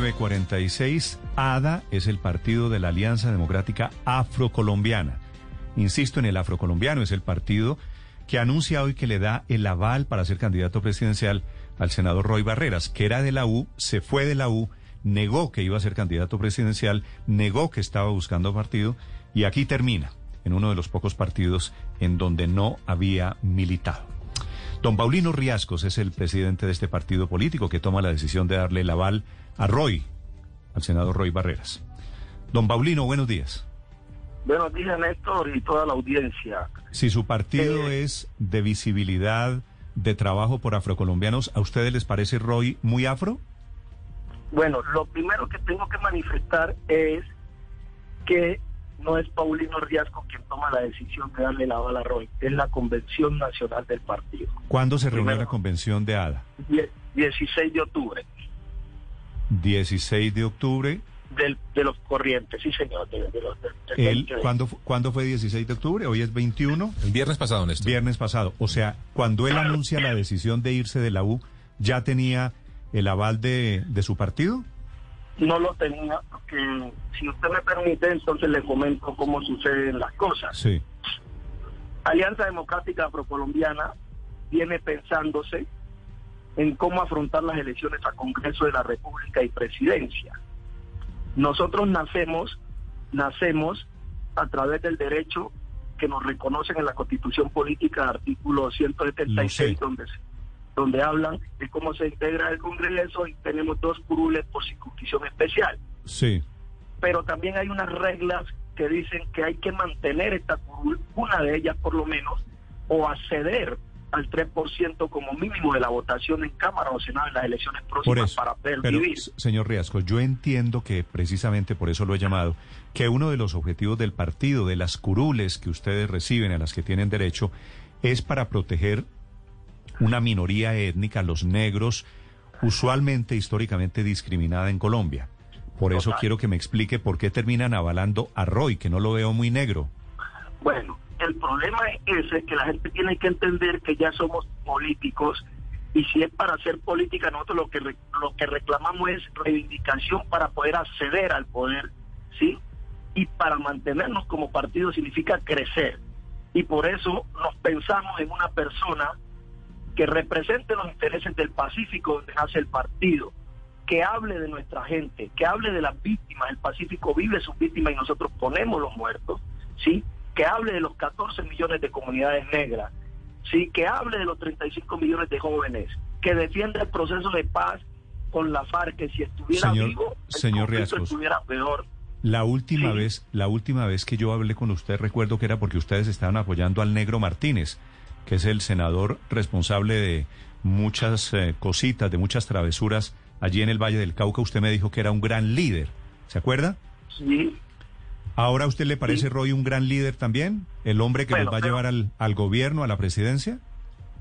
946. ADA es el partido de la Alianza Democrática Afrocolombiana. Insisto en el afrocolombiano, es el partido que anuncia hoy que le da el aval para ser candidato presidencial al senador Roy Barreras, que era de la U, se fue de la U, negó que iba a ser candidato presidencial, negó que estaba buscando partido y aquí termina en uno de los pocos partidos en donde no había militado. Don Paulino Riascos es el presidente de este partido político que toma la decisión de darle el aval a Roy, al senador Roy Barreras. Don Paulino, buenos días. Buenos días, Néstor, y toda la audiencia. Si su partido Eh, es de visibilidad, de trabajo por afrocolombianos, ¿a ustedes les parece Roy muy afro? Bueno, lo primero que tengo que manifestar es que no es Paulino Riasco quien toma la decisión de darle la bala a Roy, es la Convención Nacional del Partido. ¿Cuándo se reunió Primero. la convención de ADA? Die- 16 de octubre, 16 de octubre. del, de los corrientes, sí señor. De, de los, del- del- El, del- ¿cuándo, fu- ¿Cuándo fue 16 de octubre? Hoy es 21. El viernes pasado, Néstor. Viernes pasado. O sea, cuando él anuncia la decisión de irse de la U, ¿ya tenía el aval de, de su partido? No lo tenía, porque si usted me permite, entonces le comento cómo suceden las cosas. Sí. Alianza Democrática Afrocolombiana viene pensándose en cómo afrontar las elecciones a Congreso de la República y Presidencia. Nosotros nacemos, nacemos a través del derecho que nos reconocen en la Constitución Política, artículo Lo 176, sé. donde, donde hablan de cómo se integra el Congreso y tenemos dos curules por circunscripción especial Sí. pero también hay unas reglas que dicen que hay que mantener esta curul, una de ellas por lo menos, o acceder al 3% como mínimo de la votación en Cámara o Senado en las elecciones próximas eso. para poder Pero, vivir. señor Riasco, yo entiendo que precisamente por eso lo he llamado, que uno de los objetivos del partido, de las curules que ustedes reciben, a las que tienen derecho, es para proteger una minoría étnica, los negros, usualmente, históricamente discriminada en Colombia. Por eso Total. quiero que me explique por qué terminan avalando a Roy, que no lo veo muy negro. Bueno, el problema es ese, que la gente tiene que entender que ya somos políticos y si es para hacer política, nosotros lo que lo que reclamamos es reivindicación para poder acceder al poder, ¿sí? Y para mantenernos como partido significa crecer. Y por eso nos pensamos en una persona que represente los intereses del Pacífico donde nace el partido, que hable de nuestra gente, que hable de las víctimas. El Pacífico vive sus víctimas y nosotros ponemos los muertos, ¿sí? Que hable de los 14 millones de comunidades negras, ¿sí? Que hable de los 35 millones de jóvenes, que defienda el proceso de paz con la FARC, que si estuviera Señor- vivo, el señor Riascos. estuviera peor. La última Sí. vez, la última vez que yo hablé con usted, recuerdo que era porque ustedes estaban apoyando al Negro Martínez, que es el senador responsable de muchas eh, cositas, de muchas travesuras allí en el Valle del Cauca. Usted me dijo que era un gran líder. ¿Se acuerda? Sí, ¿Ahora a usted le parece Sí. Roy un gran líder también? ¿El hombre que Bueno, nos va a pero- llevar al, al gobierno, a la presidencia?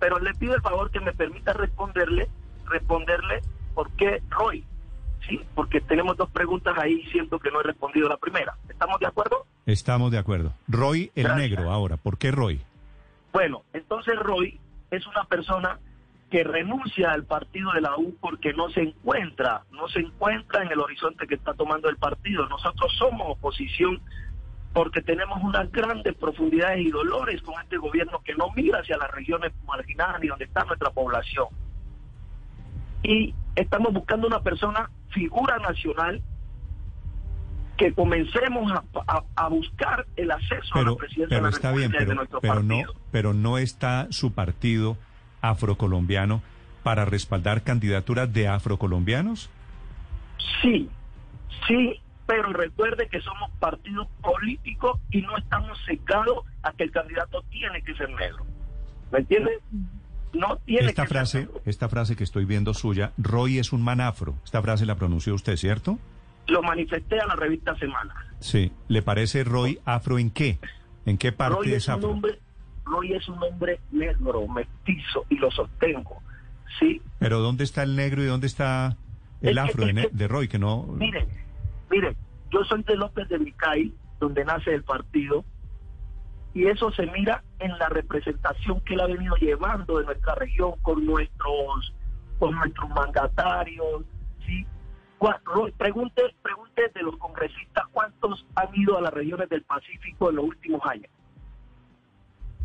pero le pido el favor que me permita responderle, responderle por qué Roy, sí, porque tenemos dos preguntas ahí y siento que no he respondido la primera. ¿Estamos de acuerdo? Estamos de acuerdo. Roy el Gracias. Negro, ahora. ¿Por qué Roy? Bueno, entonces Roy es una persona que renuncia al partido de la U porque no se encuentra, no se encuentra en el horizonte que está tomando el partido. Nosotros somos oposición porque tenemos unas grandes profundidades y dolores con este gobierno que no mira hacia las regiones marginadas ni donde está nuestra población. Y estamos buscando una persona, figura nacional, que comencemos a, a- a buscar el acceso a Pero, la presidencia pero de la está bien, República de pero, nuestro pero no, partido. pero no está su partido afrocolombiano para respaldar candidaturas de afrocolombianos. Sí, sí, pero recuerde que somos partido político y no estamos cegados a que el candidato tiene que ser negro. ¿Me entiende? no tiene esta que ser frase, negro. esta frase que estoy viendo suya, Roy es un man afro. Esta frase la pronunció usted, ¿cierto? Lo manifesté a la revista Semana. Sí. ¿Le parece Roy afro en qué? ¿En qué parte Roy es un hombre, Roy es un hombre negro, mestizo, y lo sostengo. Sí, Pero ¿dónde está el negro y dónde está el Es afro de, es ne- que- de Roy? Que no. Mire, mire, yo soy de López de Micay, donde nace el partido, y eso se mira en la representación que él ha venido llevando de nuestra región con nuestros, con nuestros mandatarios, sí. Pregunte, pregunte de los congresistas cuántos han ido a las regiones del Pacífico en los últimos años.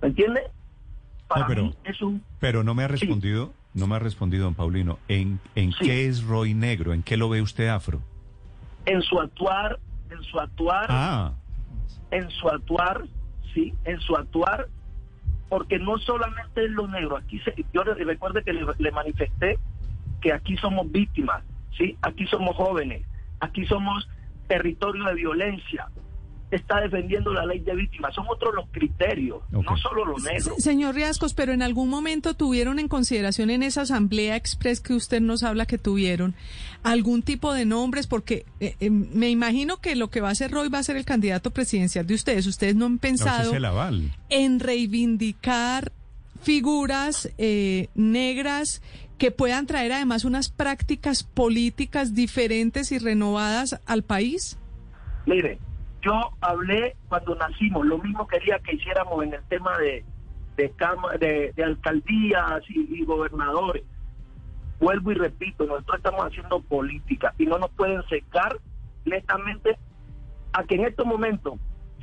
¿Me entiende? Para pero- mí es un Pero no me ha respondido, no me ha respondido, don Paulino. ¿En, en Sí. qué es Roy negro? ¿En qué lo ve usted afro? en su actuar, en su actuar. Ah, en su actuar, sí, en su actuar, porque no solamente es lo negro, aquí se, yo le- recuerde que le, le manifesté que aquí somos víctimas, sí, aquí somos jóvenes, aquí somos territorio de violencia, está defendiendo la ley de víctimas, son otros los criterios, no solo lo negro. Se- Señor Riascos, pero en algún momento tuvieron en consideración en esa asamblea express que usted nos habla que tuvieron algún tipo de nombres, porque eh, eh, me imagino que lo que va a hacer Roy va a ser el candidato presidencial de ustedes. Ustedes no han pensado en reivindicar figuras eh, negras que puedan traer además unas prácticas políticas diferentes y renovadas al país. Mire, yo hablé cuando nacimos, lo mismo quería que hiciéramos en el tema de, de, de, alcaldías y, y gobernadores. Vuelvo y repito, nosotros estamos haciendo política y no nos pueden secar netamente a que en estos momentos,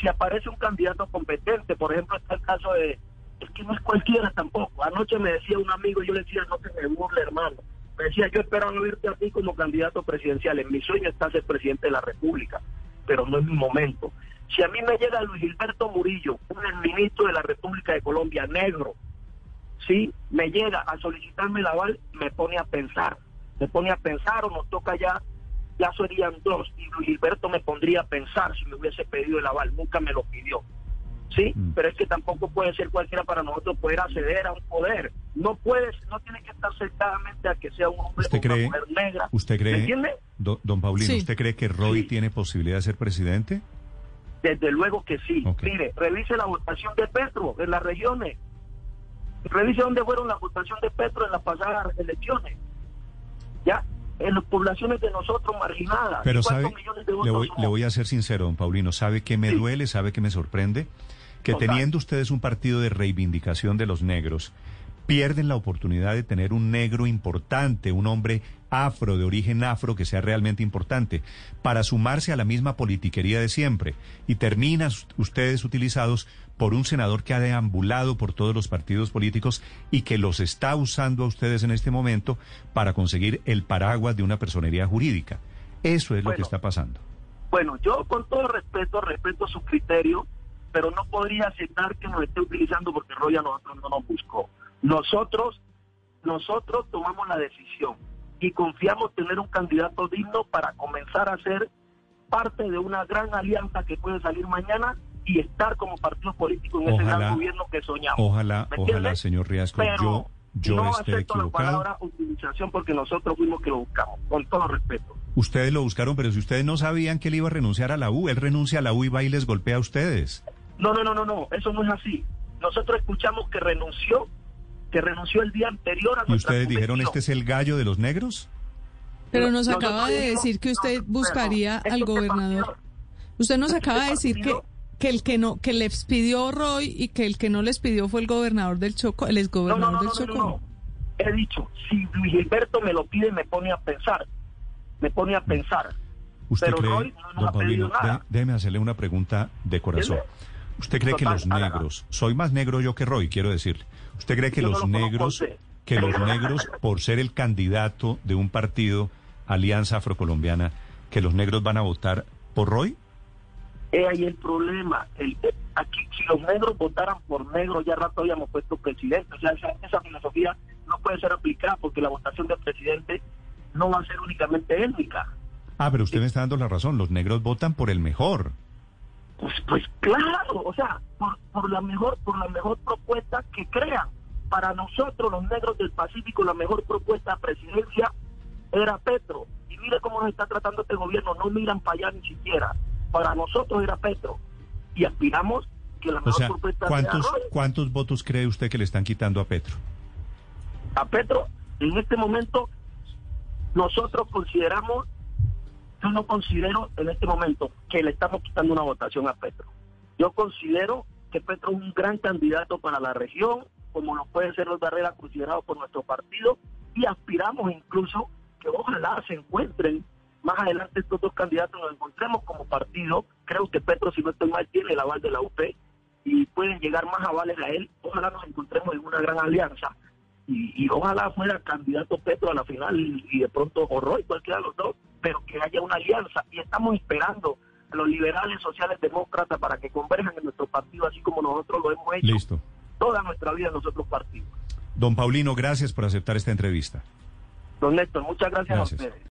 si aparece un candidato competente, por ejemplo, está el caso de, es que no es cualquiera tampoco. Anoche me decía un amigo, yo le decía, no te me burle, hermano. Me decía, yo espero no irte a ti como candidato presidencial. En mi sueño está ser presidente de la República, pero no es mi momento. Si a mí me llega Luis Gilberto Murillo, un ministro de la República de Colombia, negro, sí, me llega a solicitarme el aval, me pone a pensar. Me pone a pensar o nos toca ya, ya serían dos. Y Luis Gilberto me pondría a pensar si me hubiese pedido el aval. Nunca me lo pidió. Sí, Mm. pero es que tampoco puede ser cualquiera para nosotros poder acceder a un poder. No puedes, no tiene que estar cercadamente a que sea un hombre ¿Usted o una mujer negra. ¿Usted ¿Me cree, entiende? do- don Paulino, Sí. usted cree que Roy Sí. tiene posibilidad de ser presidente? Desde luego que sí. Mire, revise la votación de Petro en las regiones. Revise dónde fueron la votación de Petro en las pasadas elecciones. Ya, en las poblaciones de nosotros marginadas. Pero ¿Y sabe, cuántos millones de le voy, le voy a ser sincero, don Paulino, ¿sabe que me Sí. duele, sabe que me sorprende? Que Total. teniendo ustedes un partido de reivindicación de los negros, pierden la oportunidad de tener un negro importante, un hombre afro, de origen afro, que sea realmente importante, para sumarse a la misma politiquería de siempre. Y terminan us- ustedes utilizados por un senador que ha deambulado por todos los partidos políticos y que los está usando a ustedes en este momento para conseguir el paraguas de una personería jurídica. Eso es lo que está pasando. Bueno, yo con todo respeto, respeto su criterio, pero no podría aceptar que nos esté utilizando porque Roy a nosotros no nos buscó. Nosotros, nosotros tomamos la decisión y confiamos tener un candidato digno para comenzar a ser parte de una gran alianza que puede salir mañana y estar como partido político en ese Ojalá- gran gobierno que soñamos. Ojalá, ¿Me ojalá, señor Riasco, Pero yo, yo no esté acepto la palabra utilización porque nosotros fuimos que lo buscamos, con todo respeto. Ustedes lo buscaron, pero si ustedes no sabían que él iba a renunciar a la U, él renuncia a la U y va y les golpea a ustedes. No, no, no, no, no, eso no es así. Nosotros escuchamos que renunció, que renunció el día anterior a ¿Y ustedes dijeron, este es el gallo de los negros? Pero nos acaba de decir que usted no, buscaría al ¿esto qué gobernador. Usted nos acaba de decir que, que el que no, que les pidió Roy y que el que no les pidió fue el gobernador del Choco, el No, no, exgobernador no, del no, no, Choco. no. He dicho, si Luis Gilberto me lo pide, me pone a pensar. Me pone a pensar. ¿Usted Pero cree, Roy no nos don ha pedido Paulino, nada. dé- déjeme hacerle una pregunta de corazón. ¿Usted cree que los negros, soy más negro yo que Roy, quiero decir, ¿usted cree que Yo no los lo negros, que los negros, por ser el candidato de un partido, Alianza Afrocolombiana, que los negros van a votar por Roy? Es ahí el problema. El, aquí, si los negros votaran por negro, ya rato habíamos puesto presidente. O sea, esa, esa filosofía no puede ser aplicada porque la votación del presidente no va a ser únicamente étnica. Ah, pero usted me está dando la razón, los negros votan por el mejor. Pues, pues claro, o sea, por, por la mejor, por la mejor propuesta que crean. para nosotros los negros del Pacífico la mejor propuesta de presidencia era Petro. Y mire cómo nos está tratando este gobierno, no miran para allá ni siquiera. Para nosotros era Petro. Y aspiramos que la O mejor sea, propuesta ¿cuántos, sea. ¿cuántos votos cree usted que le están quitando a Petro? a Petro, en este momento nosotros consideramos, yo no considero en este momento que le estamos quitando una votación a Petro. Yo considero que Petro es un gran candidato para la región, como lo puede ser los Barrera considerado por nuestro partido, y aspiramos incluso que ojalá se encuentren más adelante estos dos candidatos, nos encontremos como partido. Creo que Petro, si no estoy mal, tiene el aval de la UP y pueden llegar más avales a él. Ojalá nos encontremos en una gran alianza y, ojalá fuera candidato Petro a la final y, de pronto o Roy, cualquiera de los dos, pero que haya una alianza y estamos esperando a los liberales, sociales, demócratas para que converjan en nuestro partido así como nosotros lo hemos hecho Listo. toda nuestra vida en los otros partidos. Don Paulino, gracias por aceptar esta entrevista. Don Néstor, muchas gracias, Gracias. a ustedes.